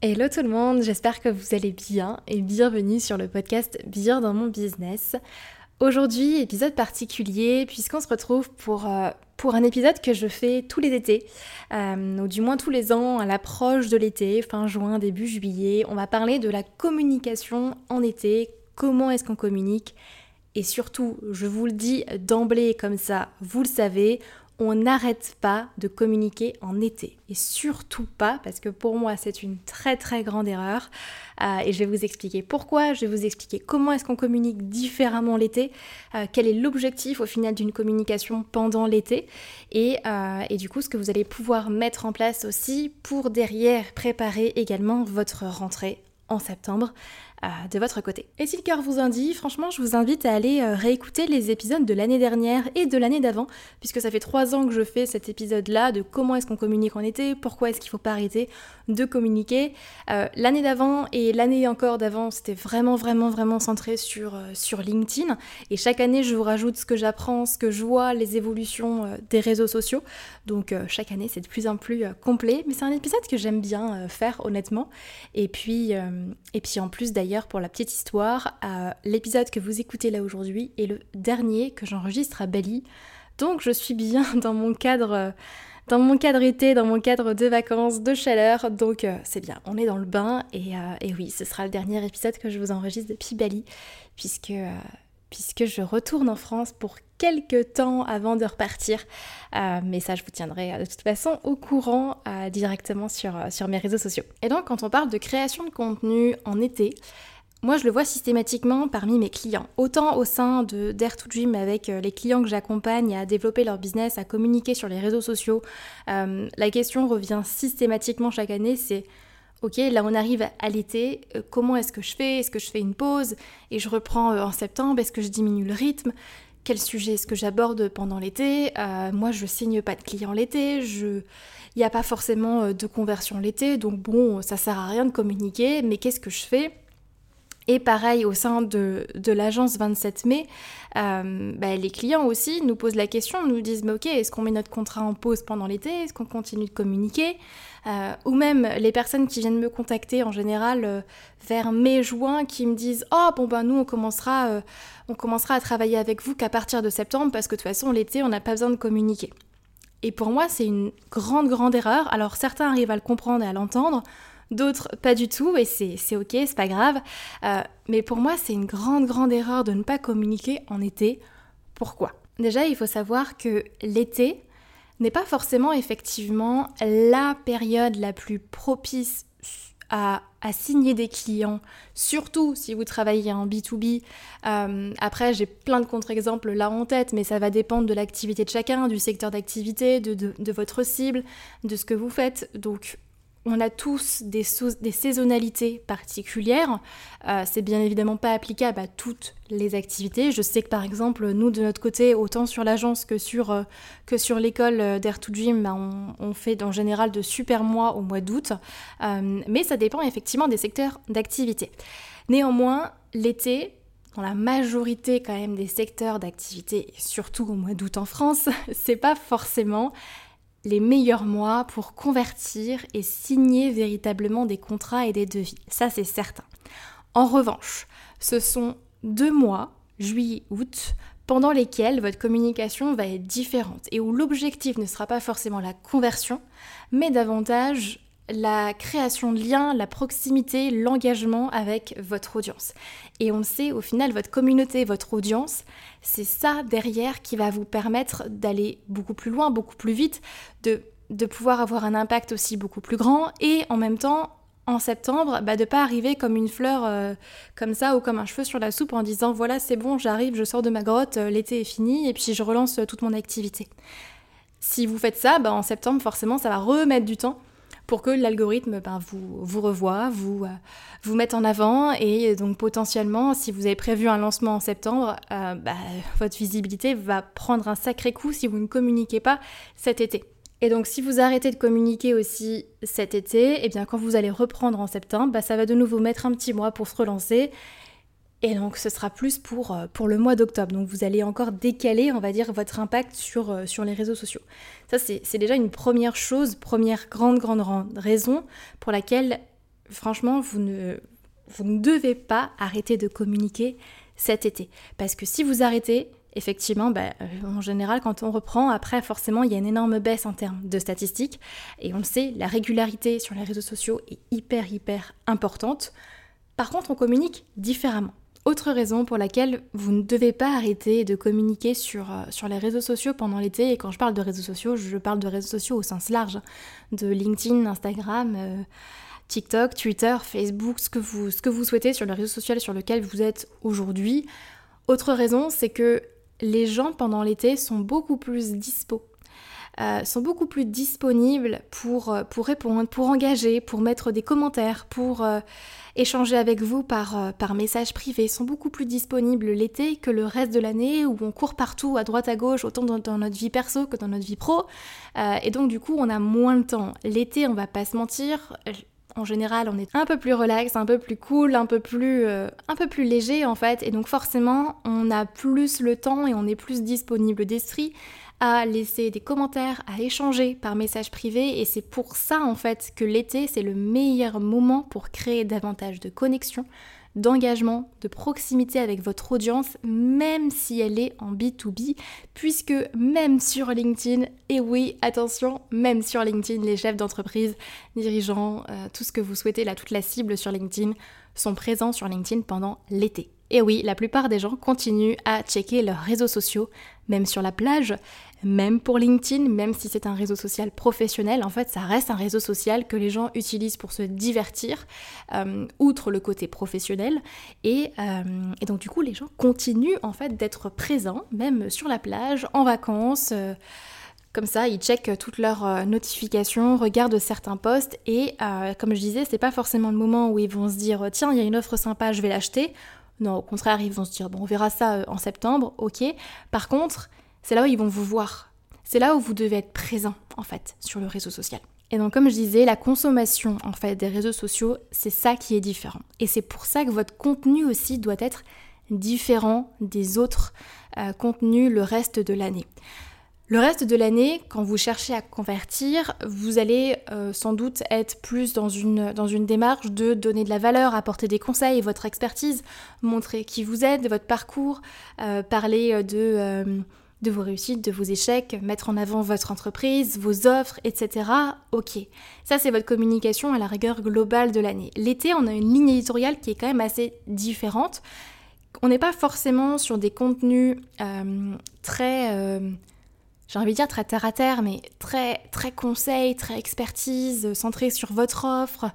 Hello tout le monde, j'espère que vous allez bien et bienvenue sur le podcast Bien dans mon business. Aujourd'hui, épisode particulier puisqu'on se retrouve pour, euh, un épisode que je fais tous les étés, euh, ou du moins tous les ans à l'approche de l'été, fin juin, début juillet. On va parler de la communication en été, comment est-ce qu'on communique et surtout, je vous le dis d'emblée comme ça, vous le savez, on n'arrête pas de communiquer en été. Et surtout pas, parce que pour moi c'est une très très grande erreur. Euh, et je vais vous expliquer pourquoi, je vais vous expliquer comment est-ce qu'on communique différemment l'été, euh, quel est l'objectif au final d'une communication pendant l'été, et, euh, et du coup ce que vous allez pouvoir mettre en place aussi pour derrière préparer également votre rentrée en septembre de votre côté. Et si le cœur vous en dit, franchement, je vous invite à aller euh, réécouter les épisodes de l'année dernière et de l'année d'avant, puisque ça fait trois ans que je fais cet épisode-là de comment est-ce qu'on communique en été, pourquoi est-ce qu'il faut pas arrêter de communiquer. Euh, l'année d'avant et l'année encore d'avant, c'était vraiment, vraiment, vraiment centré sur, euh, sur LinkedIn. Et chaque année, je vous rajoute ce que j'apprends, ce que je vois, les évolutions des réseaux sociaux. Donc chaque année, c'est de plus en plus complet. Mais c'est un épisode que j'aime bien faire, honnêtement. Et puis, et puis en plus, d'ailleurs, pour la petite histoire, l'épisode que vous écoutez là aujourd'hui est le dernier que j'enregistre à Bali. Donc je suis bien dans mon cadre dans mon cadre été, dans mon cadre de vacances, de chaleur. Donc euh, c'est bien, on est dans le bain. Et, euh, et, oui, ce sera le dernier épisode que je vous enregistre depuis Bali, puisque, euh, puisque je retourne en France pour quelques temps avant de repartir. mais ça, je vous tiendrai de toute façon au courant directement sur, sur mes réseaux sociaux. Et donc, quand on parle de création de contenu en été, moi, je le vois systématiquement parmi mes clients. Autant au sein de Dare to avec euh, les clients que j'accompagne à développer leur business, à communiquer sur les réseaux sociaux. Euh, la question revient systématiquement chaque année, c'est ok, là on arrive à l'été, euh, comment est-ce que je fais? Est-ce que je fais une pause et je reprends en septembre? Est-ce que je diminue le rythme? Quel sujet est-ce que j'aborde pendant l'été? Moi, je signe pas de clients l'été, je... Il n'y a pas forcément de conversion l'été, donc bon, ça sert à rien de communiquer, mais qu'est-ce que je fais? Et pareil, au sein de, l'agence 27 mai, euh, bah, les clients aussi nous posent la question, nous disent mais ok, est-ce qu'on met notre contrat en pause pendant l'été? Est-ce qu'on continue de communiquer? Euh, Ou même les personnes qui viennent me contacter en général euh, vers mai-juin qui me disent oh bon ben nous on commencera, on commencera à travailler avec vous qu'à partir de septembre parce que de toute façon l'été on n'a pas besoin de communiquer. Et pour moi c'est une grande grande erreur. Alors certains arrivent à le comprendre et à l'entendre d'autres pas du tout, et c'est ok, c'est pas grave. Euh, mais pour moi, c'est une grande, grande erreur de ne pas communiquer en été. Pourquoi? Déjà, il faut savoir que l'été n'est pas forcément effectivement la période la plus propice à, signer des clients, surtout si vous travaillez en B2B. Euh, après, j'ai plein de contre-exemples là en tête, mais ça va dépendre de l'activité de chacun, du secteur d'activité, de, de, votre cible, de ce que vous faites. Donc, on a tous des, saisonnalités particulières. Euh, c'est bien évidemment pas applicable à toutes les activités. Je sais que par exemple, nous de notre côté, autant sur l'agence que sur, euh, l'école euh, d'Air to Dream, bah, on, fait en général de super mois au mois d'août. mais ça dépend effectivement des secteurs d'activité. Néanmoins, l'été, dans la majorité quand même des secteurs d'activité, surtout au mois d'août en France, c'est pas forcément les meilleurs mois pour convertir et signer véritablement des contrats et des devis. Ça, c'est certain. En revanche, ce sont deux mois, juillet-août, pendant lesquels votre communication va être différente et où l'objectif ne sera pas forcément la conversion, mais davantage la création de liens, la proximité, l'engagement avec votre audience. Et on le sait, au final, votre communauté, votre audience, c'est ça derrière qui va vous permettre d'aller beaucoup plus loin, beaucoup plus vite, de, de pouvoir avoir un impact aussi beaucoup plus grand et en même temps en septembre, bah, de pas arriver comme une fleur euh, comme ça ou comme un cheveu sur la soupe en disant voilà c'est bon j'arrive, je sors de ma grotte, euh, l'été est fini et puis je relance euh, toute mon activité. Si vous faites ça, bah, en septembre forcément ça va remettre du temps pour que l'algorithme ben, vous, vous revoie, vous, euh, vous mette en avant et donc potentiellement, si vous avez prévu un lancement en septembre, euh, bah, votre visibilité va prendre un sacré coup si vous ne communiquez pas cet été. Et donc si vous arrêtez de communiquer aussi cet été, et eh bien quand vous allez reprendre en septembre, bah, ça va de nouveau mettre un petit mois pour se relancer. Et donc ce sera plus pour, euh, pour le mois d'octobre. Donc vous allez encore décaler, on va dire, votre impact sur, euh, sur les réseaux sociaux. Ça, c'est déjà une première chose, première grande, grande, grande raison pour laquelle, franchement, vous ne, vous ne devez pas arrêter de communiquer cet été. Parce que si vous arrêtez, effectivement, bah, euh, en général, quand on reprend, après, forcément, il y a une énorme baisse en termes de statistiques. Et on le sait, la régularité sur les réseaux sociaux est hyper, hyper importante. Par contre, on communique différemment. Autre raison pour laquelle vous ne devez pas arrêter de communiquer sur, euh, sur les réseaux sociaux pendant l'été, et quand je parle de réseaux sociaux, je parle de réseaux sociaux au sens large, de LinkedIn, Instagram, euh, TikTok, Twitter, Facebook, ce que, vous, ce que vous souhaitez sur les réseaux sociaux sur lesquels vous êtes aujourd'hui. Autre raison, c'est que les gens pendant l'été sont beaucoup plus dispo. Euh, sont beaucoup plus disponibles pour, pour répondre, pour engager, pour mettre des commentaires, pour échanger avec vous par, euh, par message privé sont beaucoup plus disponibles l'été que le reste de l'année où on court partout à droite à gauche, autant dans, notre vie perso que dans notre vie pro. Euh, et donc du coup on a moins de temps. L'été on va pas se mentir. En général, on est un peu plus relax, un peu plus cool, un peu plus, euh, un peu plus léger en fait, et donc forcément, on a plus le temps et on est plus disponible d'esprit à laisser des commentaires, à échanger par message privé et c'est pour ça en fait que l'été c'est le meilleur moment pour créer davantage de connexion, d'engagement, de proximité avec votre audience, même si elle est en B2B, puisque même sur LinkedIn, et oui, attention, même sur LinkedIn, les chefs d'entreprise, dirigeants, euh, tout ce que vous souhaitez, là, toute la cible sur LinkedIn, sont présents sur LinkedIn pendant l'été. Et oui, la plupart des gens continuent à checker leurs réseaux sociaux, même sur la plage, même pour LinkedIn, même si c'est un réseau social professionnel, en fait, ça reste un réseau social que les gens utilisent pour se divertir, euh, outre le côté professionnel. Et, euh, et, donc, du coup, les gens continuent en fait d'être présents, même sur la plage, en vacances. Euh, comme ça, ils checkent toutes leurs notifications, regardent certains posts et, comme je disais, c'est pas forcément le moment où ils vont se dire tiens, il y a une offre sympa, je vais l'acheter. Non, au contraire, ils vont se dire bon, on verra ça en septembre, ok. Par contre, c'est là où ils vont vous voir. C'est là où vous devez être présent, en fait, sur le réseau social. Et donc, comme je disais, la consommation, en fait, des réseaux sociaux, c'est ça qui est différent. Et c'est pour ça que votre contenu aussi doit être différent des autres euh, contenus le reste de l'année. Le reste de l'année, quand vous cherchez à convertir, vous allez euh, sans doute être plus dans une, dans une démarche de donner de la valeur, apporter des conseils, votre expertise, montrer qui vous êtes, votre parcours, euh, parler de de vos réussites, de vos échecs, mettre en avant votre entreprise, vos offres, etc. Ok, ça c'est votre communication à la rigueur globale de l'année. L'été, on a une ligne éditoriale qui est quand même assez différente. On n'est pas forcément sur des contenus euh, très, euh, j'ai envie de dire très terre à terre, mais très très conseils, très expertise, centré sur votre offre.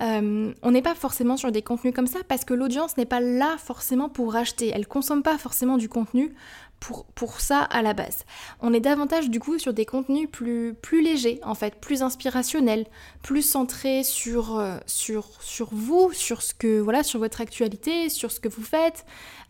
Euh, on n'est pas forcément sur des contenus comme ça parce que l'audience n'est pas là forcément pour acheter. Elle consomme pas forcément du contenu pour, pour, ça à la base. On est davantage du coup sur des contenus plus, plus légers en fait, plus inspirationnels, plus centrés sur, euh, sur, sur vous, sur ce que voilà, sur votre actualité, sur ce que vous faites.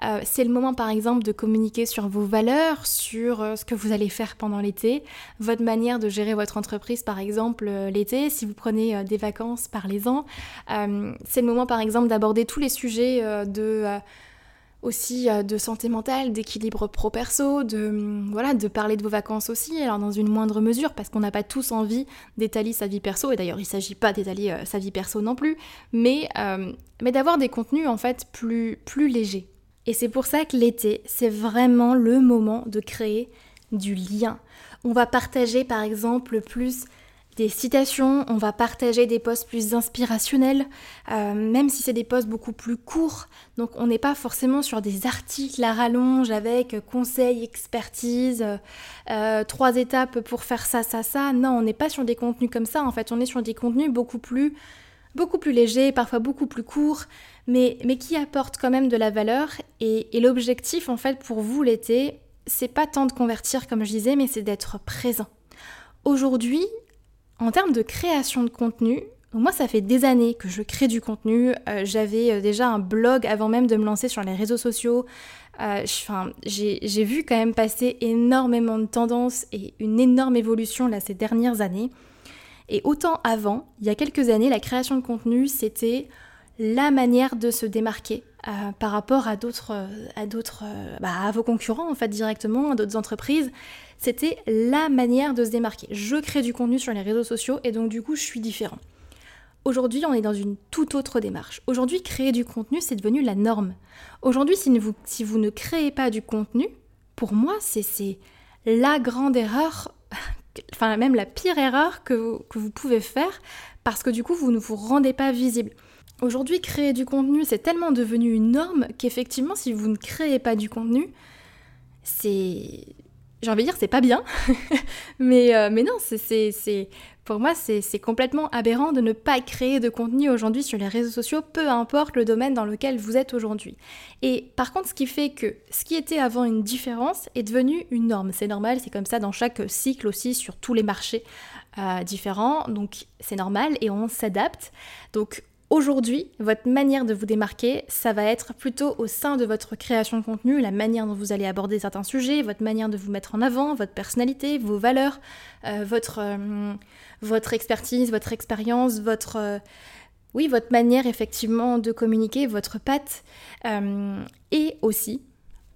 Euh, c'est le moment par exemple de communiquer sur vos valeurs, sur euh, ce que vous allez faire pendant l'été, votre manière de gérer votre entreprise par exemple l'été, si vous prenez des vacances, parlez-en. c'est le moment par exemple d'aborder tous les sujets de aussi euh, de santé mentale, d'équilibre pro-perso, de, hum, voilà, de parler de vos vacances aussi, alors dans une moindre mesure, parce qu'on n'a pas tous envie d'étaler sa vie perso, et d'ailleurs il ne s'agit pas d'étaler euh, sa vie perso non plus, mais, euh, mais d'avoir des contenus en fait plus, plus légers. Et c'est pour ça que l'été, c'est vraiment le moment de créer du lien. On va partager par exemple plus des citations, on va partager des posts plus inspirationnels, euh, même si c'est des posts beaucoup plus courts. Donc on n'est pas forcément sur des articles à rallonge avec conseils, expertise, euh, trois étapes pour faire ça, ça, ça. Non, on n'est pas sur des contenus comme ça. En fait, on est sur des contenus beaucoup plus beaucoup plus légers, parfois beaucoup plus courts, mais, mais qui apportent quand même de la valeur. Et, et l'objectif, en fait, pour vous l'été, c'est pas tant de convertir, comme je disais, mais c'est d'être présent. Aujourd'hui, En termes de création de contenu, moi ça fait des années que je crée du contenu. Euh, j'avais euh, déjà un blog avant même de me lancer sur les réseaux sociaux. Euh, j'ai vu quand même passer énormément de tendances et une énorme évolution là ces dernières années. Et autant avant, il y a quelques années, la création de contenu, c'était la manière de se démarquer par rapport à d'autres, à d'autres, bah, à vos concurrents en fait directement, à d'autres entreprises. C'était la manière de se démarquer. Je crée du contenu sur les réseaux sociaux et donc du coup je suis différent. Aujourd'hui, on est dans une toute autre démarche. Aujourd'hui, créer du contenu, c'est devenu la norme. Aujourd'hui, si, vous, ne créez pas du contenu, pour moi, c'est la grande erreur, enfin même la pire erreur que vous pouvez faire, parce que du coup, vous ne vous rendez pas visible. Aujourd'hui, créer du contenu, c'est tellement devenu une norme qu'effectivement, si vous ne créez pas du contenu, c'est j'ai envie de dire c'est pas bien, mais, euh, mais non, c'est, pour moi c'est complètement aberrant de ne pas créer de contenu aujourd'hui sur les réseaux sociaux, peu importe le domaine dans lequel vous êtes aujourd'hui. Et par contre, ce qui fait que ce qui était avant une différence est devenu une norme. C'est normal, c'est comme ça dans chaque cycle aussi, sur tous les marchés euh, différents, donc c'est normal et on s'adapte. Donc Aujourd'hui, votre manière de vous démarquer, ça va être plutôt au sein de votre création de contenu, la manière dont vous allez aborder certains sujets, votre manière de vous mettre en avant, votre personnalité, vos valeurs, euh, votre, euh, votre expertise, votre expérience, votre... Euh, oui, votre manière effectivement de communiquer, votre patte. et aussi,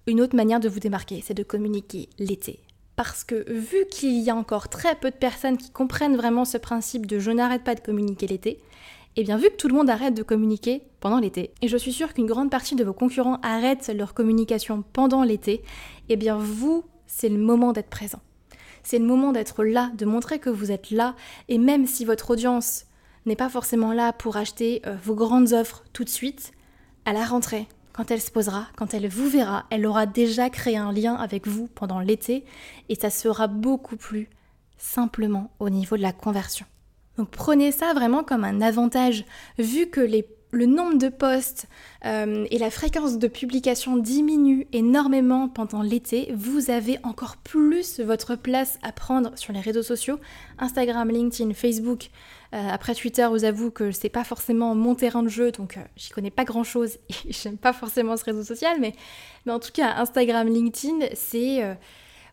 une autre manière de vous démarquer, c'est de communiquer l'été. Parce que vu qu'il y a encore très peu de personnes qui comprennent vraiment ce principe de je n'arrête pas de communiquer l'été, eh bien vu que tout le monde arrête de communiquer pendant l'été, et je suis sûre qu'une grande partie de vos concurrents arrêtent leur communication pendant l'été, eh bien vous, c'est le moment d'être présent. C'est le moment d'être là, de montrer que vous êtes là, et même si votre audience n'est pas forcément là pour acheter euh, vos grandes offres tout de suite, à la rentrée, quand elle se posera, quand elle vous verra, elle aura déjà créé un lien avec vous pendant l'été, et ça sera beaucoup plus simplement au niveau de la conversion. Donc prenez ça vraiment comme un avantage, vu que le nombre de posts euh, et la fréquence de publication diminue énormément pendant l'été, vous avez encore plus votre place à prendre sur les réseaux sociaux, Instagram, LinkedIn, Facebook. Euh, après Twitter, vous avoue que c'est pas forcément mon terrain de jeu, donc euh, j'y connais pas grand chose et j'aime pas forcément ce réseau social, mais, mais en tout cas Instagram, LinkedIn, c'est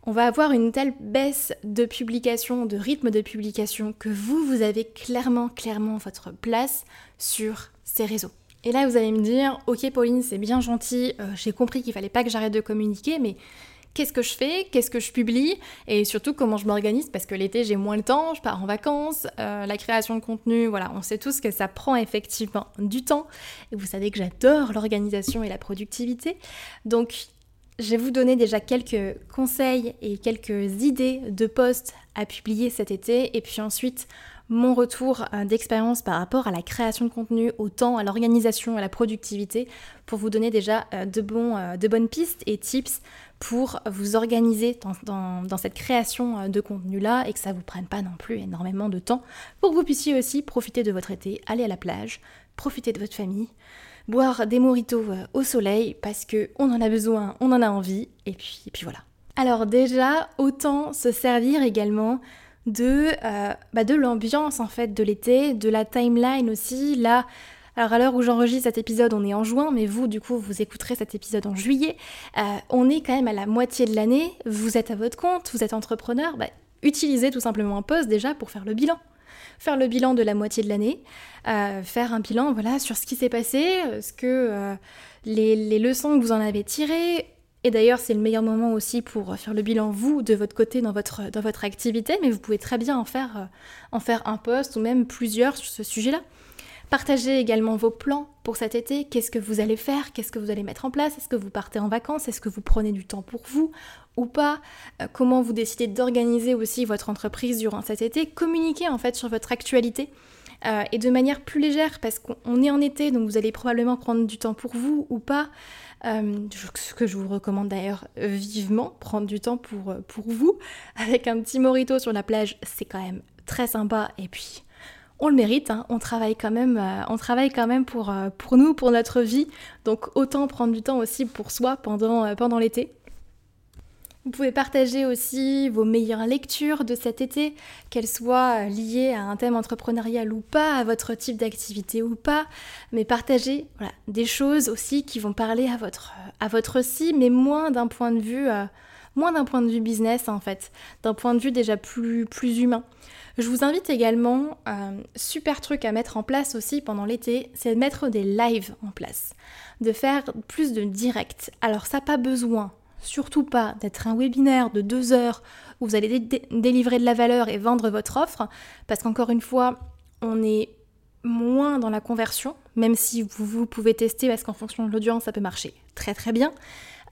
on va avoir une telle baisse de publication, de rythme de publication, que vous, vous avez clairement, clairement votre place sur ces réseaux. Et là, vous allez me dire, ok Pauline, c'est bien gentil, euh, j'ai compris qu'il fallait pas que j'arrête de communiquer, mais qu'est-ce que je fais, qu'est-ce que je publie, et surtout comment je m'organise, parce que l'été j'ai moins le temps, je pars en vacances, euh, la création de contenu, voilà, on sait tous que ça prend effectivement du temps, et vous savez que j'adore l'organisation et la productivité, donc je vais vous donner déjà quelques conseils et quelques idées de posts à publier cet été et puis ensuite mon retour euh, d'expérience par rapport à la création de contenu, au temps, à l'organisation, à la productivité pour vous donner déjà euh, euh, de bonnes pistes et tips pour vous organiser dans, dans cette création de contenu-là et que ça ne vous prenne pas non plus énormément de temps pour que vous puissiez aussi profiter de votre été, aller à la plage, profiter de votre famille, boire des moritos euh, au soleil parce que on en a besoin, on en a envie, et puis, voilà. Alors déjà, autant se servir également de, euh, bah de l'ambiance en fait de l'été, de la timeline aussi. Là, alors à l'heure où j'enregistre cet épisode, on est en juin, mais vous, du coup, vous écouterez cet épisode en juillet. Euh, on est quand même à la moitié de l'année. Vous êtes à votre compte, vous êtes entrepreneur. Bah, utilisez tout simplement un poste déjà pour faire le bilan faire le bilan de la moitié de l'année, euh, faire un bilan voilà, sur ce qui s'est passé, euh, ce que, euh, les, leçons que vous en avez tirées. Et d'ailleurs, c'est le meilleur moment aussi pour faire le bilan, vous, de votre côté, dans votre, dans votre activité, mais vous pouvez très bien en faire, en faire un post ou même plusieurs sur ce sujet-là. Partagez également vos plans pour cet été. Qu'est-ce que vous allez faire? Qu'est-ce que vous allez mettre en place? Est-ce que vous partez en vacances? Est-ce que vous prenez du temps pour vous ou pas? Euh, Comment vous décidez d'organiser aussi votre entreprise durant cet été? Communiquez en fait sur votre actualité. Euh, et de manière plus légère parce qu'on est en été donc vous allez probablement prendre du temps pour vous ou pas. Euh, ce que je vous recommande d'ailleurs vivement prendre du temps pour, pour vous. Avec un petit morito sur la plage c'est quand même très sympa. Et puis on le mérite, hein. on travaille quand même, euh, on travaille quand même pour, euh, pour nous, pour notre vie, donc autant prendre du temps aussi pour soi pendant, euh, pendant l'été. Vous pouvez partager aussi vos meilleures lectures de cet été, qu'elles soient liées à un thème entrepreneurial ou pas, à votre type d'activité ou pas, mais partagez des choses aussi qui vont parler à votre, à votre si, mais moins d'un point de vue, moins d'un point de vue business en fait, d'un point de vue déjà plus, plus humain. Je vous invite également, euh, super truc à mettre en place aussi pendant l'été, c'est de mettre des lives en place, de faire plus de direct. Alors ça n'a pas besoin surtout pas d'être un webinaire de deux heures où vous allez délivrer de la valeur et vendre votre offre, parce qu'encore une fois, on est moins dans la conversion, même si vous, pouvez tester, parce qu'en fonction de l'audience, ça peut marcher très très bien.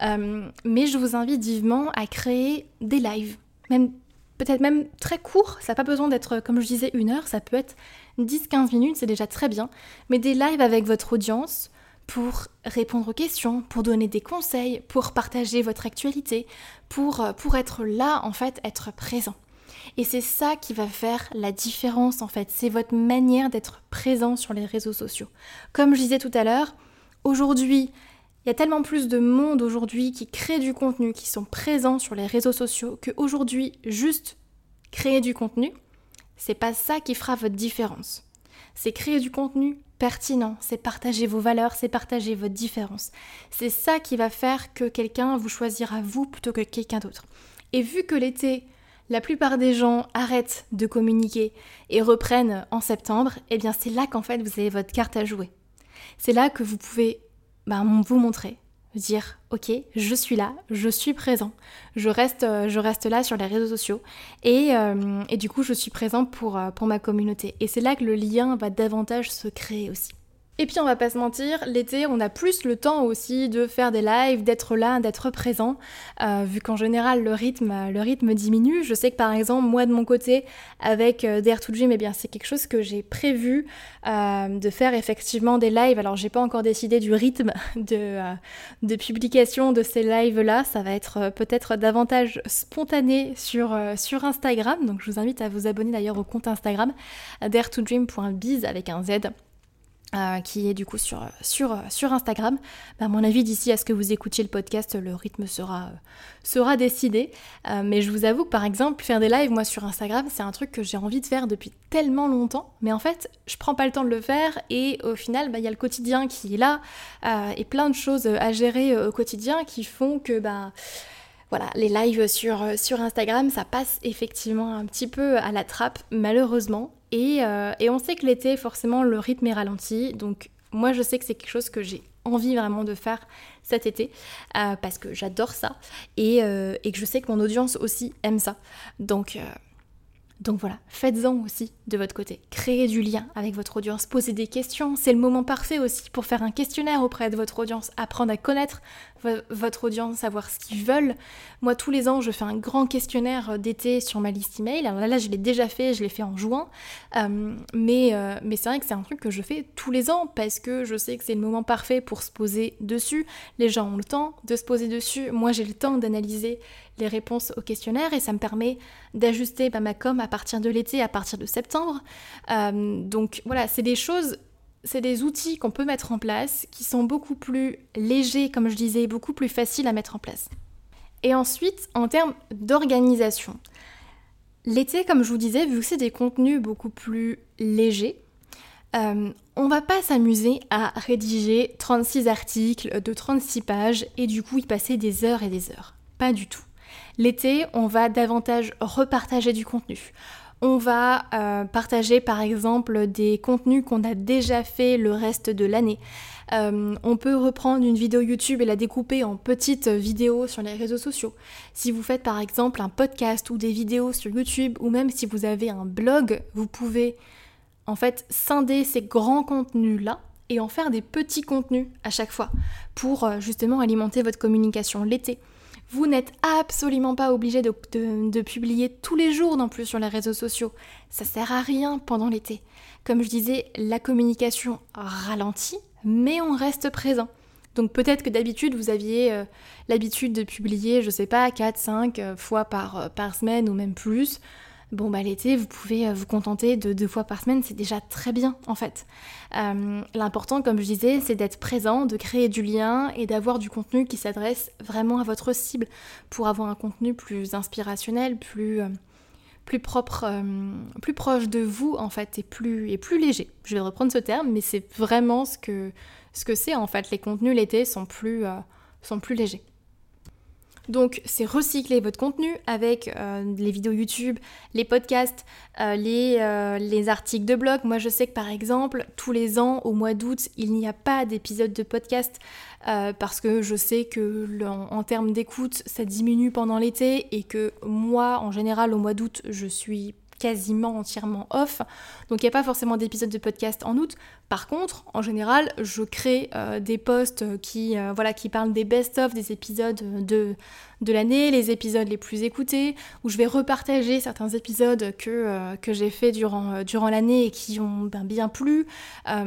Euh, mais je vous invite vivement à créer des lives, même peut-être même très courts, ça n'a pas besoin d'être, comme je disais, une heure, ça peut être 10-15 minutes, c'est déjà très bien, mais des lives avec votre audience, pour répondre aux questions, pour donner des conseils, pour partager votre actualité, pour, euh, pour être là, en fait, être présent. Et c'est ça qui va faire la différence, en fait. C'est votre manière d'être présent sur les réseaux sociaux. Comme je disais tout à l'heure, aujourd'hui, il y a tellement plus de monde aujourd'hui qui crée du contenu, qui sont présents sur les réseaux sociaux, qu'aujourd'hui, juste créer du contenu, c'est pas ça qui fera votre différence. C'est créer du contenu pertinent, c'est partager vos valeurs, c'est partager votre différence. C'est ça qui va faire que quelqu'un vous choisira vous plutôt que quelqu'un d'autre. Et vu que l'été, la plupart des gens arrêtent de communiquer et reprennent en septembre, eh bien c'est là qu'en fait vous avez votre carte à jouer. C'est là que vous pouvez bah, vous montrer, dire ok je suis là je suis présent. Je reste euh, je reste là sur les réseaux sociaux. Et, euh, et du coup je suis présent pour, euh, pour ma communauté. Et c'est là que le lien va davantage se créer aussi et puis on va pas se mentir, l'été on a plus le temps aussi de faire des lives, d'être là, d'être présent, euh, vu qu'en général le rythme, diminue. Je sais que par exemple moi de mon côté avec euh, Dare to Dream, eh bien c'est quelque chose que j'ai prévu euh, de faire effectivement des lives. Alors j'ai pas encore décidé du rythme de, publication de ces lives là, ça va être peut-être davantage spontané sur, sur Instagram. Donc je vous invite à vous abonner d'ailleurs au compte Instagram daretodream.biz avec un Z. Euh, qui est du coup sur, sur, sur Instagram. Bah, à mon avis, d'ici à ce que vous écoutiez le podcast, le rythme sera, sera décidé. Euh, mais je vous avoue que par exemple, faire des lives, moi sur Instagram, c'est un truc que j'ai envie de faire depuis tellement longtemps. Mais en fait, je prends pas le temps de le faire et au final, bah, il y a le quotidien qui est là euh, et plein de choses à gérer au quotidien qui font que bah, voilà, les lives sur, sur Instagram, ça passe effectivement un petit peu à la trappe, malheureusement. Euh, et, on sait que l'été, forcément, le rythme est ralenti. Donc moi, je sais que c'est quelque chose que j'ai envie vraiment de faire cet été euh, parce que j'adore ça euh, et, que je sais que mon audience aussi aime ça. Donc donc voilà, faites-en aussi de votre côté. Créez du lien avec votre audience, posez des questions. C'est le moment parfait aussi pour faire un questionnaire auprès de votre audience, apprendre à connaître votre audience, savoir ce qu'ils veulent. Moi, tous les ans, je fais un grand questionnaire euh, d'été sur ma liste email. Alors là, je l'ai déjà fait, je l'ai fait en juin. Euh, mais euh, mais c'est vrai que c'est un truc que je fais tous les ans parce que je sais que c'est le moment parfait pour se poser dessus. Les gens ont le temps de se poser dessus. Moi, j'ai le temps d'analyser les réponses au questionnaire et ça me permet d'ajuster ma com à partir de l'été, à partir de septembre. donc voilà, c'est des choses c'est des outils qu'on peut mettre en place qui sont beaucoup plus légers, comme je disais, beaucoup plus faciles à mettre en place. Et ensuite, en termes d'organisation, l'été, comme je vous disais, vu que c'est des contenus beaucoup plus légers, euh, on va pas s'amuser à rédiger 36 articles de 36 pages et du coup y passer des heures et des heures. Pas du tout. L'été, on va davantage repartager du contenu. On va euh, partager par exemple des contenus qu'on a déjà fait le reste de l'année. Euh, on peut reprendre une vidéo YouTube et la découper en petites vidéos sur les réseaux sociaux. Si vous faites par exemple un podcast ou des vidéos sur YouTube ou même si vous avez un blog, vous pouvez en fait scinder ces grands contenus-là et en faire des petits contenus à chaque fois pour euh, justement alimenter votre communication l'été. Vous n'êtes absolument pas obligé de, publier tous les jours non plus sur les réseaux sociaux. Ça sert à rien pendant l'été. Comme je disais, la communication ralentit, mais on reste présent. Donc peut-être que d'habitude vous aviez euh, l'habitude de publier, je sais pas, 4-5 euh, fois euh, par semaine ou même plus. Bon bah l'été vous pouvez vous contenter de deux fois par semaine, c'est déjà très bien en fait. L'important comme je disais c'est d'être présent, de créer du lien et d'avoir du contenu qui s'adresse vraiment à votre cible pour avoir un contenu plus inspirationnel, plus plus propre, plus proche de vous en fait et plus, et plus léger. Je vais reprendre ce terme, mais c'est vraiment ce que ce que c'est en fait. Les contenus l'été sont sont plus légers. Donc c'est recycler votre contenu avec euh, les vidéos YouTube, les podcasts, euh, les, euh, les, articles de blog. Moi je sais que par exemple tous les ans au mois d'août il n'y a pas d'épisode de podcast parce que je sais que en, termes d'écoute ça diminue pendant l'été et que moi en général au mois d'août je suis quasiment entièrement off. Donc il n'y a pas forcément d'épisode de podcast en août. Par contre, en général, je crée euh, des posts qui, euh, voilà, qui parlent des best-of, des épisodes de, l'année, les épisodes les plus écoutés, où je vais repartager certains épisodes que, euh, j'ai fait durant, durant l'année et qui ont ben, bien plu.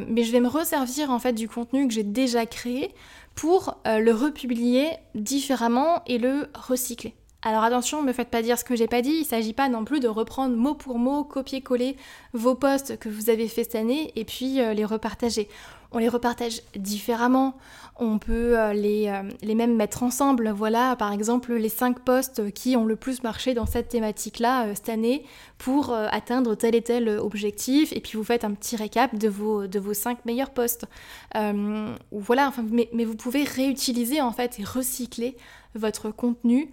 mais je vais me resservir en fait du contenu que j'ai déjà créé pour le republier différemment et le recycler. Alors attention, ne me faites pas dire ce que j'ai pas dit, il s'agit pas non plus de reprendre mot pour mot, copier-coller vos posts que vous avez fait cette année et puis euh, les repartager. On les repartage différemment, on peut euh, les, euh, les mêmes mettre ensemble. Voilà, par exemple, les 5 posts qui ont le plus marché dans cette thématique-là cette année pour atteindre tel et tel objectif, et puis vous faites un petit récap de vos, de vos 5 meilleurs posts. voilà, enfin, mais, mais vous pouvez réutiliser en fait et recycler votre contenu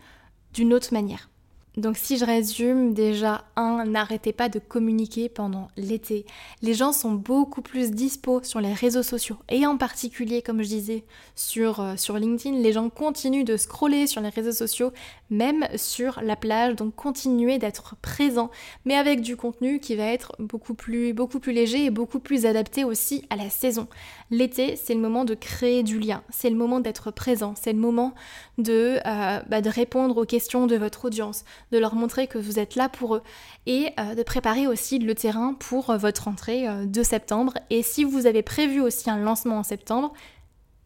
d'une autre manière. Donc si je résume, déjà, un, n'arrêtez pas de communiquer pendant l'été. Les gens sont beaucoup plus dispo sur les réseaux sociaux et en particulier, comme je disais, sur, euh, sur LinkedIn, les gens continuent de scroller sur les réseaux sociaux, même sur la plage, donc continuez d'être présent, mais avec du contenu qui va être beaucoup plus, beaucoup plus léger et beaucoup plus adapté aussi à la saison. L'été, c'est le moment de créer du lien, c'est le moment d'être présent, c'est le moment de, euh, bah, de répondre aux questions de votre audience de leur montrer que vous êtes là pour eux et euh, de préparer aussi le terrain pour euh, votre rentrée euh, de septembre. Et si vous avez prévu aussi un lancement en septembre,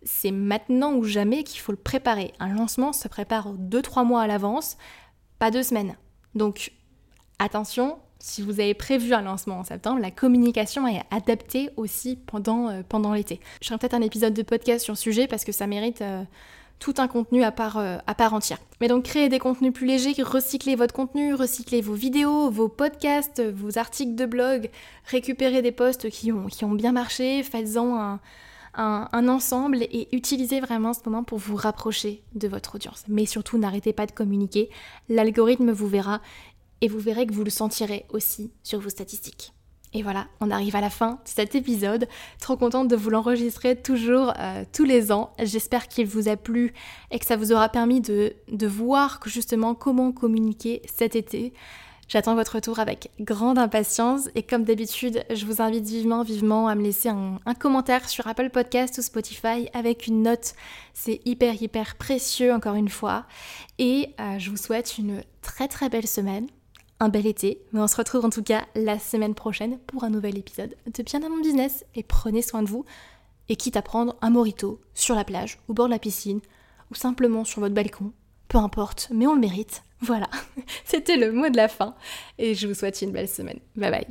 c'est maintenant ou jamais qu'il faut le préparer. Un lancement se prépare 2-3 mois à l'avance, pas deux semaines. Donc attention, si vous avez prévu un lancement en septembre, la communication est adaptée aussi pendant, pendant l'été. Je ferai peut-être un épisode de podcast sur le sujet parce que ça mérite tout un contenu à part, euh, entière. Mais donc créer des contenus plus légers, recycler votre contenu, recycler vos vidéos, vos podcasts, vos articles de blog, récupérer des posts qui ont, qui ont bien marché, faites-en un, ensemble et utilisez vraiment ce moment pour vous rapprocher de votre audience. Mais surtout n'arrêtez pas de communiquer, l'algorithme vous verra et vous verrez que vous le sentirez aussi sur vos statistiques. Et voilà, on arrive à la fin de cet épisode. Trop contente de vous l'enregistrer toujours euh, tous les ans. J'espère qu'il vous a plu et que ça vous aura permis de, voir justement comment communiquer cet été. J'attends votre retour avec grande impatience et comme d'habitude, je vous invite vivement, vivement à me laisser un, commentaire sur Apple Podcast ou Spotify avec une note. C'est hyper, hyper précieux encore une fois. Et euh, je vous souhaite une très, très belle semaine un bel été, mais on se retrouve en tout cas la semaine prochaine pour un nouvel épisode de Bien à mon business et prenez soin de vous et quitte à prendre un morito sur la plage, au bord de la piscine ou simplement sur votre balcon, peu importe, mais on le mérite. Voilà, c'était le mot de la fin et je vous souhaite une belle semaine. Bye bye.